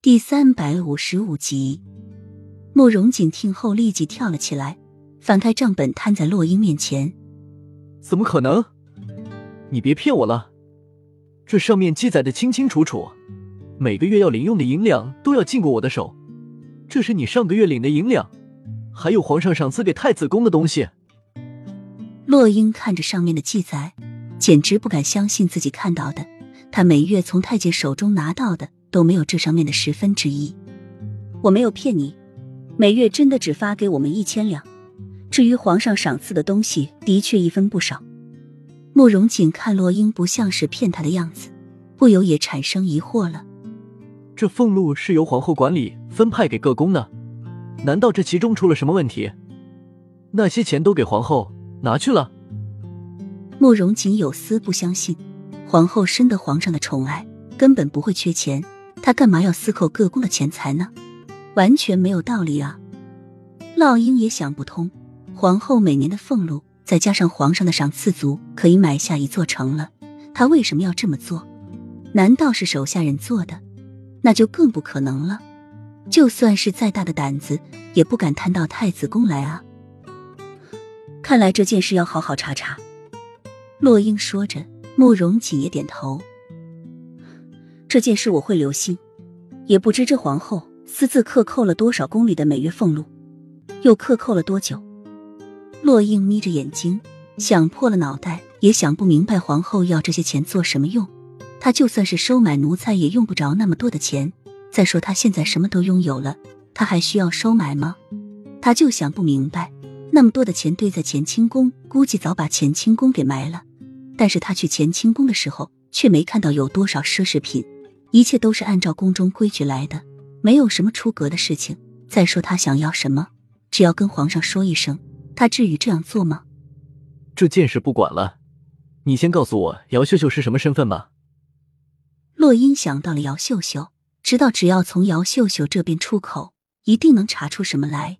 第三百五十五集，慕容锦听后立即跳了起来，翻开账本摊在洛英面前。怎么可能？你别骗我了！这上面记载的清清楚楚，每个月要领用的银两都要进过我的手。这是你上个月领的银两，还有皇上赏赐给太子宫的东西。洛英看着上面的记载，简直不敢相信自己看到的。他每月从太监手中拿到的。都没有这上面的十分之一，我没有骗你，每月真的只发给我们一千两。至于皇上赏赐的东西，的确一分不少。慕容锦看洛英不像是骗他的样子，不由也产生疑惑了。这俸禄是由皇后管理分派给各宫的，难道这其中出了什么问题？那些钱都给皇后拿去了？慕容锦有丝不相信，皇后深得皇上的宠爱，根本不会缺钱。他干嘛要私扣各宫的钱财呢？完全没有道理啊！烙英也想不通，皇后每年的俸禄，再加上皇上的赏赐足，可以买下一座城了。他为什么要这么做？难道是手下人做的？那就更不可能了。就算是再大的胆子，也不敢贪到太子宫来啊！看来这件事要好好查查。洛英说着，慕容锦也点头。这件事我会留心，也不知这皇后私自克扣了多少宫里的每月俸禄，又克扣了多久？洛英眯着眼睛，想破了脑袋也想不明白皇后要这些钱做什么用。她就算是收买奴才，也用不着那么多的钱。再说她现在什么都拥有了，她还需要收买吗？她就想不明白，那么多的钱堆在乾清宫，估计早把乾清宫给埋了。但是她去乾清宫的时候，却没看到有多少奢侈品。一切都是按照宫中规矩来的，没有什么出格的事情。再说他想要什么，只要跟皇上说一声，他至于这样做吗？这件事不管了，你先告诉我姚秀秀是什么身份吧。洛英想到了姚秀秀，知道只要从姚秀秀这边出口，一定能查出什么来。